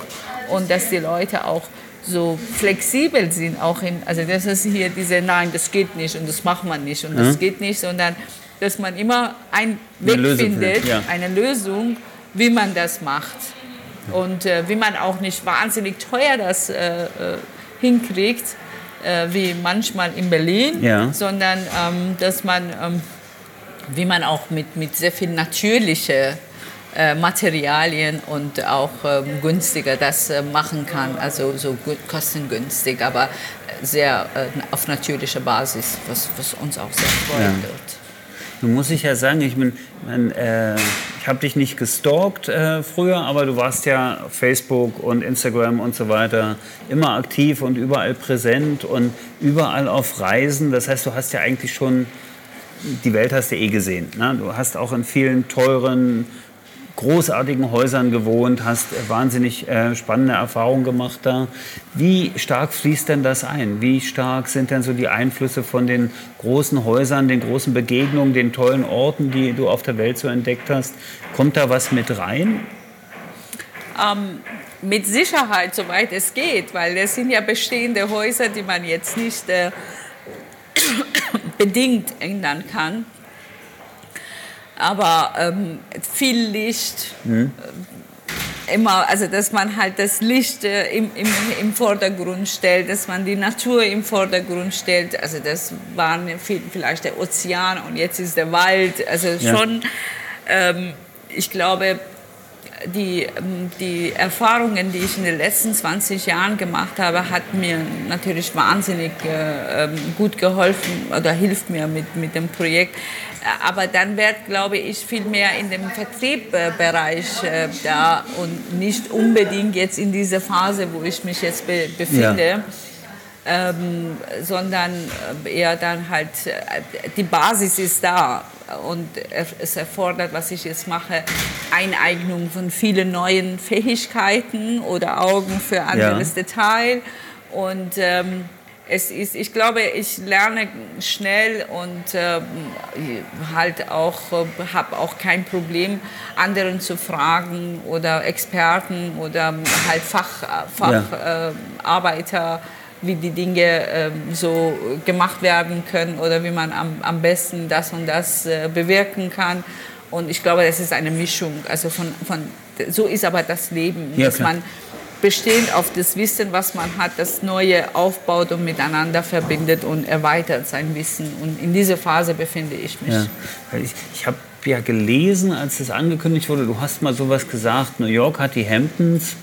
und dass die Leute auch so flexibel sind, auch in, also das ist hier diese, nein, das geht nicht und das macht man nicht und das mhm. geht nicht, sondern dass man immer einen Weg eine findet, ja. eine Lösung, wie man das macht. Und äh, wie man auch nicht wahnsinnig teuer das äh, äh hinkriegt, äh, wie manchmal in Berlin, ja. sondern ähm, dass man, ähm, wie man auch mit, mit sehr viel natürlichen äh, Materialien und auch ähm, günstiger das äh, machen kann, also so kostengünstig, aber sehr äh, auf natürlicher Basis, was, was uns auch sehr freuen ja. wird. Nun muss ich ja sagen, ich bin, äh, ich habe dich nicht gestalkt äh, früher, aber du warst ja auf Facebook und Instagram und so weiter immer aktiv und überall präsent und überall auf Reisen. Das heißt, du hast ja eigentlich schon die Welt hast du eh gesehen. Ne? Du hast auch in vielen teuren großartigen Häusern gewohnt, hast wahnsinnig äh, spannende Erfahrungen gemacht da. Wie stark fließt denn das ein? Wie stark sind denn so die Einflüsse von den großen Häusern, den großen Begegnungen, den tollen Orten, die du auf der Welt so entdeckt hast? Kommt da was mit rein? Ähm, mit Sicherheit, soweit es geht, weil das sind ja bestehende Häuser, die man jetzt nicht äh, (coughs) bedingt ändern kann aber ähm, viel Licht. Mhm. Immer, also dass man halt das Licht äh, im, im, im Vordergrund stellt, dass man die Natur im Vordergrund stellt. Also das war vielleicht der Ozean und jetzt ist der Wald. Also ja. schon, ähm, ich glaube, die, ähm, die Erfahrungen, die ich in den letzten 20 Jahren gemacht habe, hat mir natürlich wahnsinnig äh, ähm, gut geholfen oder hilft mir mit, mit dem Projekt aber dann wird, glaube ich, viel mehr in dem Vertriebsbereich äh, da und nicht unbedingt jetzt in dieser Phase, wo ich mich jetzt be befinde. Ja. Ähm, sondern äh, eher dann halt, äh, die Basis ist da und es erfordert, was ich jetzt mache, Eineignung von vielen neuen Fähigkeiten oder Augen für anderes ja. Detail und ähm, es ist, ich glaube, ich lerne schnell und äh, halt auch, äh, habe auch kein Problem, anderen zu fragen oder Experten oder halt Facharbeiter, ja. äh, wie die Dinge äh, so gemacht werden können oder wie man am, am besten das und das äh, bewirken kann. Und ich glaube, das ist eine Mischung. Also von, von, so ist aber das Leben, ja, dass man bestehend auf das Wissen, was man hat, das Neue aufbaut und miteinander verbindet und erweitert sein Wissen. Und in dieser Phase befinde ich mich. Ja. Ich, ich habe ja gelesen, als es angekündigt wurde, du hast mal sowas gesagt, New York hat die Hamptons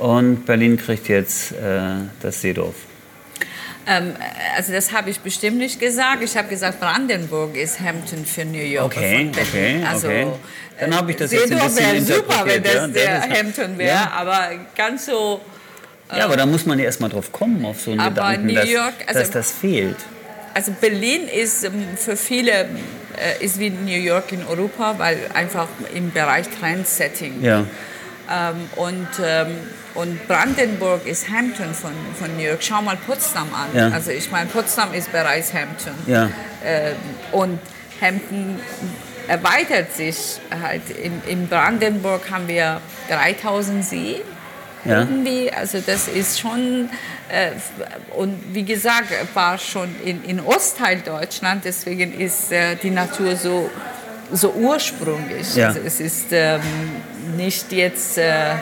und Berlin kriegt jetzt äh, das Seedorf. Ähm, also das habe ich bestimmt nicht gesagt. Ich habe gesagt, Brandenburg ist Hampton für New York. Okay, okay, also, okay. Dann habe ich das jetzt ein bisschen wäre super, wenn das ja, der das Hampton wäre, ja. aber ganz so... Äh, ja, aber da muss man ja erst mal drauf kommen, auf so einen Gedanken, New York, dass, also, dass das fehlt. Also Berlin ist ähm, für viele äh, ist wie New York in Europa, weil einfach im Bereich Trendsetting. Ja. Ähm, und, ähm, und Brandenburg ist Hampton von, von New York. Schau mal Potsdam an. Ja. Also ich meine, Potsdam ist bereits Hampton. Ja. Ähm, und Hampton erweitert sich halt. In, in Brandenburg haben wir 3000 See. Ja. Irgendwie, also das ist schon, äh, und wie gesagt, war schon in, in Ostteil Deutschland, deswegen ist äh, die Natur so, so ursprünglich. Ja. Also es ist ähm, nicht jetzt, äh,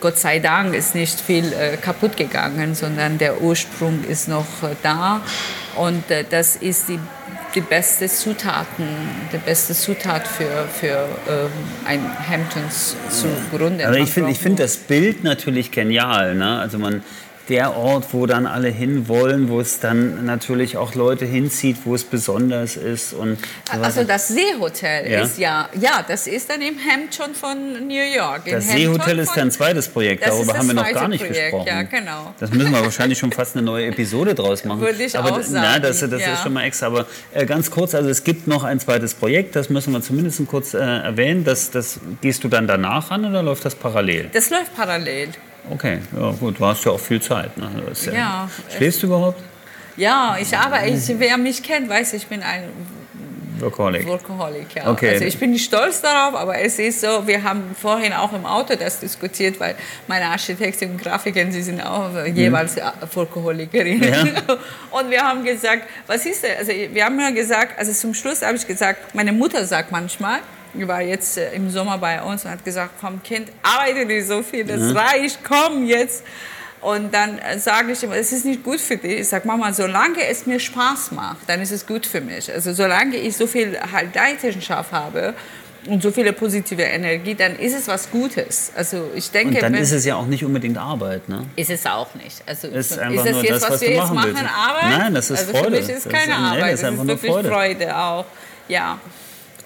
Gott sei Dank, ist nicht viel äh, kaputt gegangen, sondern der Ursprung ist noch äh, da und äh, das ist die die beste Zutaten, die beste Zutat für, für ähm, ein Hamptons zu gründen. Also ich finde ich find das Bild natürlich genial. Ne? Also man, der Ort, wo dann alle hinwollen, wo es dann natürlich auch Leute hinzieht, wo es besonders ist. Und so also das Seehotel ja. ist ja, ja, das ist dann im Hampton von New York. In das Hampton Seehotel ist ein zweites Projekt, darüber haben wir noch gar nicht Projekt. gesprochen. Ja, genau. Das müssen wir wahrscheinlich schon fast eine neue Episode draus machen. Würde ich aber auch sagen. Na, das, das ja. ist schon mal extra. Aber äh, ganz kurz, also es gibt noch ein zweites Projekt, das müssen wir zumindest kurz äh, erwähnen. Das, das gehst du dann danach an oder läuft das parallel? Das läuft parallel. Okay, ja gut, du hast ja auch viel Zeit. Ne? Ja, ja, Schläfst du überhaupt? Ja, ich aber ich, wer mich kennt, weiß, ich bin ein Workaholic. Workaholic, ja. Okay. Also ich bin nicht stolz darauf, aber es ist so, wir haben vorhin auch im Auto das diskutiert, weil meine Architektin und Grafikerin, sie sind auch mhm. jeweils Workaholikerinnen. Ja. (laughs) Und wir haben gesagt, was ist das? Also wir haben ja gesagt, also zum Schluss habe ich gesagt, meine Mutter sagt manchmal, war jetzt äh, im Sommer bei uns und hat gesagt, komm Kind, arbeite nicht so viel, das mhm. reicht, komm jetzt. Und dann äh, sage ich immer, es ist nicht gut für dich. Ich sage, Mama, solange es mir Spaß macht, dann ist es gut für mich. Also solange ich so viel halt Leidenschaft habe und so viele positive Energie, dann ist es was Gutes. Also ich denke, und dann ist es ja auch nicht unbedingt Arbeit, ne? Ist es auch nicht. Also ist, ist es jetzt, das, was, was wir jetzt machen, willst. Arbeit? Nein, das ist also Freude. Für mich ist keine das ist, Arbeit, nee, das ist, einfach ist wirklich Freude. Freude auch. Ja.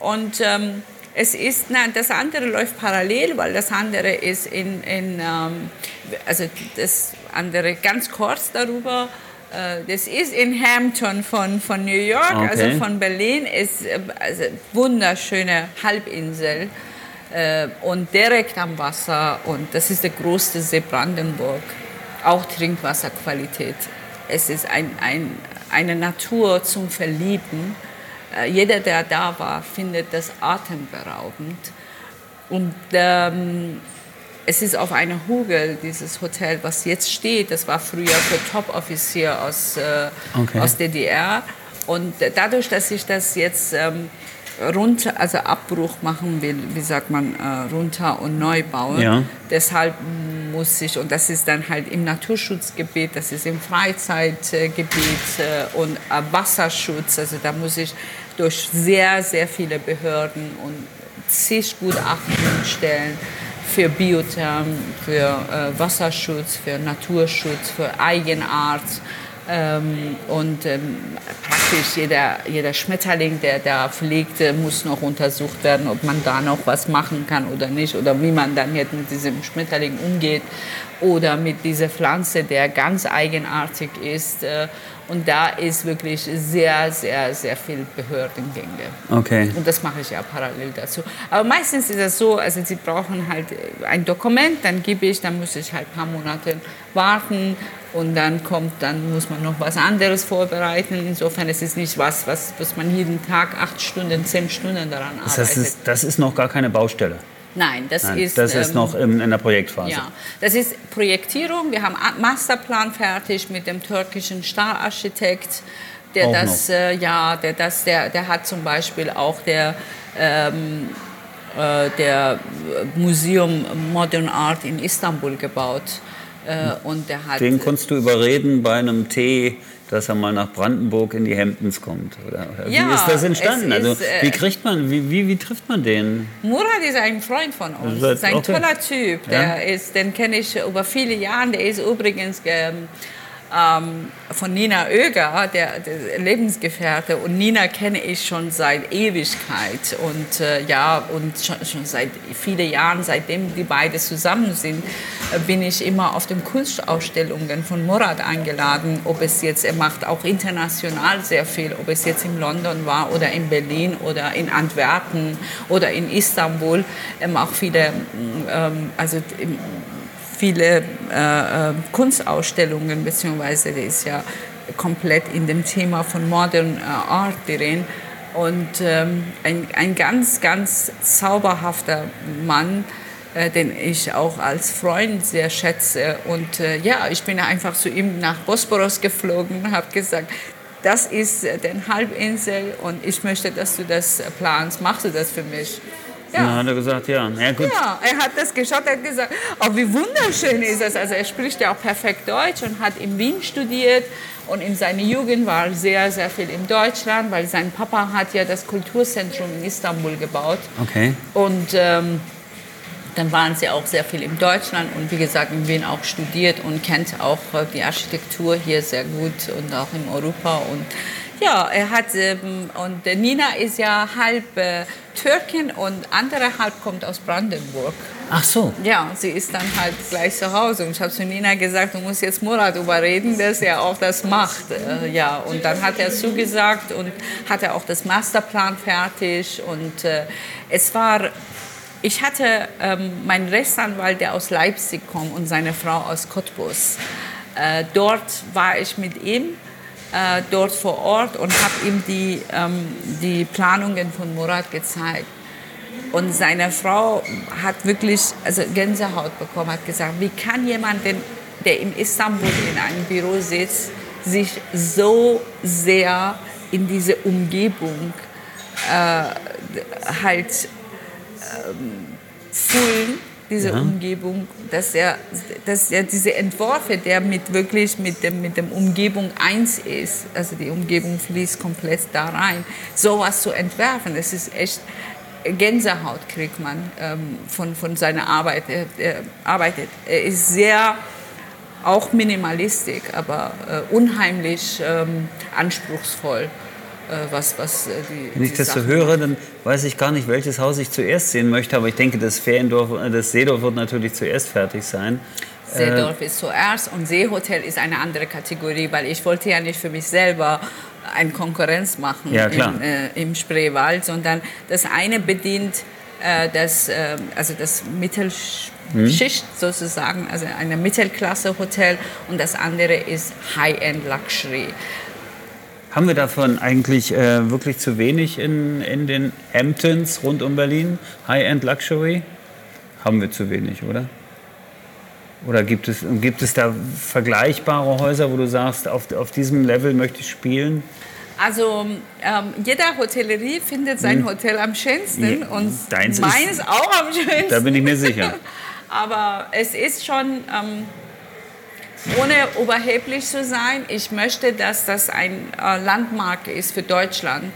Und ähm, es ist, na, das andere läuft parallel, weil das andere ist in, in ähm, also das andere ganz kurz darüber. Äh, das ist in Hampton von, von New York, okay. also von Berlin, ist äh, also wunderschöne Halbinsel äh, und direkt am Wasser und das ist der größte See Brandenburg, auch Trinkwasserqualität. Es ist ein, ein, eine Natur zum Verlieben jeder, der da war, findet das atemberaubend. Und ähm, es ist auf einem Hügel, dieses Hotel, was jetzt steht. Das war früher für Top-Offizier aus, äh, okay. aus DDR. Und dadurch, dass ich das jetzt ähm, runter, also Abbruch machen will, wie sagt man, äh, runter und neu bauen. Ja. Deshalb muss ich, und das ist dann halt im Naturschutzgebiet, das ist im Freizeitgebiet äh, und äh, Wasserschutz, also da muss ich durch sehr, sehr viele Behörden und zig Gutachten stellen für Biotherm, für äh, Wasserschutz, für Naturschutz, für Eigenart. Ähm, und ähm, praktisch jeder, jeder Schmetterling, der da fliegt, muss noch untersucht werden, ob man da noch was machen kann oder nicht oder wie man dann jetzt mit diesem Schmetterling umgeht oder mit dieser Pflanze, der ganz eigenartig ist. Äh, und da ist wirklich sehr, sehr, sehr viel Behördengänge. Okay. Und das mache ich ja parallel dazu. Aber meistens ist es so, also sie brauchen halt ein Dokument, dann gebe ich, dann muss ich halt ein paar Monate warten und dann kommt, dann muss man noch was anderes vorbereiten. Insofern ist es nicht was, was, was man jeden Tag acht Stunden, zehn Stunden daran arbeitet. Das, heißt, ist, das ist noch gar keine Baustelle. Nein, das Nein, ist. Das ist ähm, noch in, in, der Projektphase. Ja, das ist Projektierung. Wir haben einen Masterplan fertig mit dem türkischen Stararchitekt, der auch das, äh, ja, der das, der, der hat zum Beispiel auch der ähm, äh, der Museum Modern Art in Istanbul gebaut. Äh, und der hat, Den konntest du überreden bei einem Tee, dass er mal nach Brandenburg in die Hemdens kommt? Oder, ja, wie ist das entstanden? Also, ist, also, wie kriegt man, wie, wie, wie, trifft man den? Murat ist ein Freund von uns. Das ist ein okay. toller Typ. Der ja? ist, den kenne ich über viele Jahre. Der ist übrigens ähm, ähm, von Nina Oeger, der, der, Lebensgefährte. Und Nina kenne ich schon seit Ewigkeit. Und äh, ja, und schon, schon, seit vielen Jahren, seitdem die beiden zusammen sind, äh, bin ich immer auf den Kunstausstellungen von Murat eingeladen. Ob es jetzt, er macht auch international sehr viel, ob es jetzt in London war oder in Berlin oder in Antwerpen oder in Istanbul. Er macht viele, ähm, also viele äh, äh, Kunstausstellungen, beziehungsweise der ist ja komplett in dem Thema von Modern äh, Art drin. Und ähm, ein, ein ganz, ganz zauberhafter Mann, äh, den ich auch als Freund sehr schätze. Und äh, ja, ich bin einfach zu ihm nach Bosporus geflogen und habe gesagt, das ist äh, die Halbinsel und ich möchte, dass du das planst. Machst du das für mich? Ja. Dann hat er gesagt, ja. Ja, gut. ja, er hat das geschaut, er hat gesagt, oh, wie wunderschön ist das. Also er spricht ja auch perfekt Deutsch und hat in Wien studiert. Und in seiner Jugend war er sehr, sehr viel in Deutschland, weil sein Papa hat ja das Kulturzentrum in Istanbul gebaut. Okay. Und ähm, dann waren sie auch sehr viel in Deutschland und wie gesagt in Wien auch studiert und kennt auch äh, die Architektur hier sehr gut und auch in Europa. Und ja, er hat, ähm, und Nina ist ja halb äh, Türkin und andere halb kommt aus Brandenburg. Ach so. Ja, sie ist dann halt gleich zu Hause. Und ich habe zu Nina gesagt, du musst jetzt Murat überreden, dass er auch das macht. Äh, ja, und dann hat er zugesagt und hatte auch das Masterplan fertig. Und äh, es war ich hatte ähm, meinen Rechtsanwalt, der aus Leipzig kommt und seine Frau aus Cottbus. Äh, dort war ich mit ihm äh, dort vor Ort und habe ihm die, ähm, die Planungen von Murat gezeigt. Und seine Frau hat wirklich also Gänsehaut bekommen, hat gesagt, wie kann jemand, denn, der in Istanbul in einem Büro sitzt, sich so sehr in diese Umgebung äh, halt ähm, fühlen diese ja. Umgebung, dass er, dass er diese Entwürfe, der mit wirklich mit dem, mit dem Umgebung eins ist, also die Umgebung fließt komplett da rein, sowas zu entwerfen, das ist echt Gänsehaut kriegt man ähm, von, von seiner Arbeit. Er, er, arbeitet. Er ist sehr auch minimalistisch, aber äh, unheimlich ähm, anspruchsvoll. Äh, was, was äh, die. Wenn ich das so höre, dann weiß ich gar nicht, welches Haus ich zuerst sehen möchte, aber ich denke, das Feriendorf, äh, das Seedorf wird natürlich zuerst fertig sein. Seedorf ist zuerst und Seehotel ist eine andere Kategorie, weil ich wollte ja nicht für mich selber eine Konkurrenz machen ja, im, äh, im Spreewald, sondern das eine bedient äh, das, äh, also das Mittelschicht hm. sozusagen, also eine Mittelklasse-Hotel und das andere ist High-End Luxury. Haben wir davon eigentlich äh, wirklich zu wenig in, in den Hamptons rund um Berlin? High-End Luxury? Haben wir zu wenig, oder? Oder gibt es, gibt es da vergleichbare Häuser, wo du sagst, auf, auf diesem Level möchte ich spielen? Also ähm, jeder Hotellerie findet sein hm. Hotel am schönsten ja, und meins ist, auch am schönsten. (laughs) Da bin ich mir sicher. (laughs) Aber es ist schon... Ähm, ohne überheblich zu sein, ich möchte, dass das ein äh, Landmarke ist für Deutschland,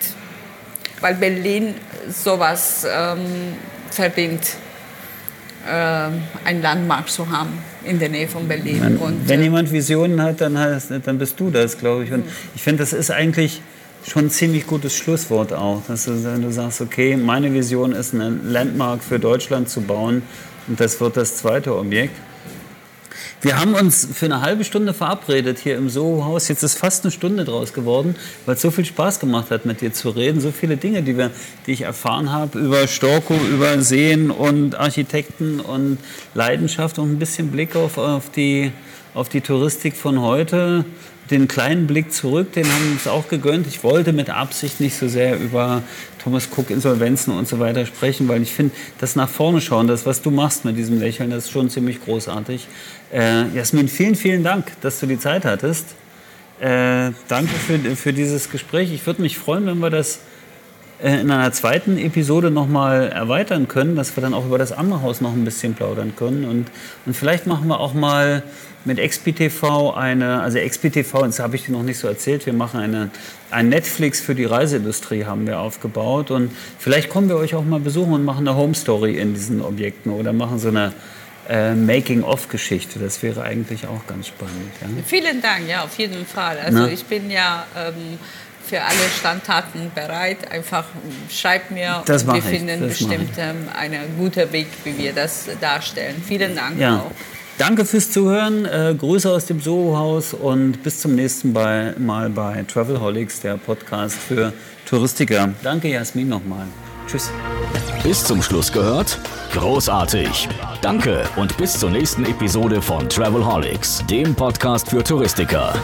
weil Berlin sowas ähm, verdient, äh, ein Landmark zu haben in der Nähe von Berlin. Man, Und, wenn äh, jemand Visionen hat, dann, heißt, dann bist du das, glaube ich. Und hm. ich finde, das ist eigentlich schon ein ziemlich gutes Schlusswort auch, dass du, wenn du sagst, okay, meine Vision ist, ein Landmark für Deutschland zu bauen und das wird das zweite Objekt. Wir haben uns für eine halbe Stunde verabredet hier im Soho-Haus. Jetzt ist fast eine Stunde draus geworden, weil es so viel Spaß gemacht hat, mit dir zu reden. So viele Dinge, die, wir, die ich erfahren habe über Storko, über Seen und Architekten und Leidenschaft und ein bisschen Blick auf, auf, die, auf die Touristik von heute den kleinen Blick zurück, den haben wir uns auch gegönnt. Ich wollte mit Absicht nicht so sehr über Thomas Cook Insolvenzen und so weiter sprechen, weil ich finde, das nach vorne schauen, das, was du machst mit diesem Lächeln, das ist schon ziemlich großartig. Äh, Jasmin, vielen, vielen Dank, dass du die Zeit hattest. Äh, danke für, für dieses Gespräch. Ich würde mich freuen, wenn wir das äh, in einer zweiten Episode nochmal erweitern können, dass wir dann auch über das andere Haus noch ein bisschen plaudern können. Und, und vielleicht machen wir auch mal mit XPTV eine, also XPTV, das habe ich dir noch nicht so erzählt, wir machen eine, ein Netflix für die Reiseindustrie haben wir aufgebaut und vielleicht kommen wir euch auch mal besuchen und machen eine Home Story in diesen Objekten oder machen so eine äh, Making-of-Geschichte. Das wäre eigentlich auch ganz spannend. Ja? Vielen Dank, ja, auf jeden Fall. Also Na? ich bin ja ähm, für alle Standtaten bereit. Einfach schreibt mir das und wir finden bestimmt ähm, einen guten Weg, wie wir das darstellen. Vielen Dank ja. auch. Danke fürs Zuhören. Äh, Grüße aus dem Soho-Haus und bis zum nächsten Mal bei Travelholics, der Podcast für Touristiker. Danke, Jasmin, nochmal. Tschüss. Bis zum Schluss gehört? Großartig. Danke und bis zur nächsten Episode von Travelholics, dem Podcast für Touristiker.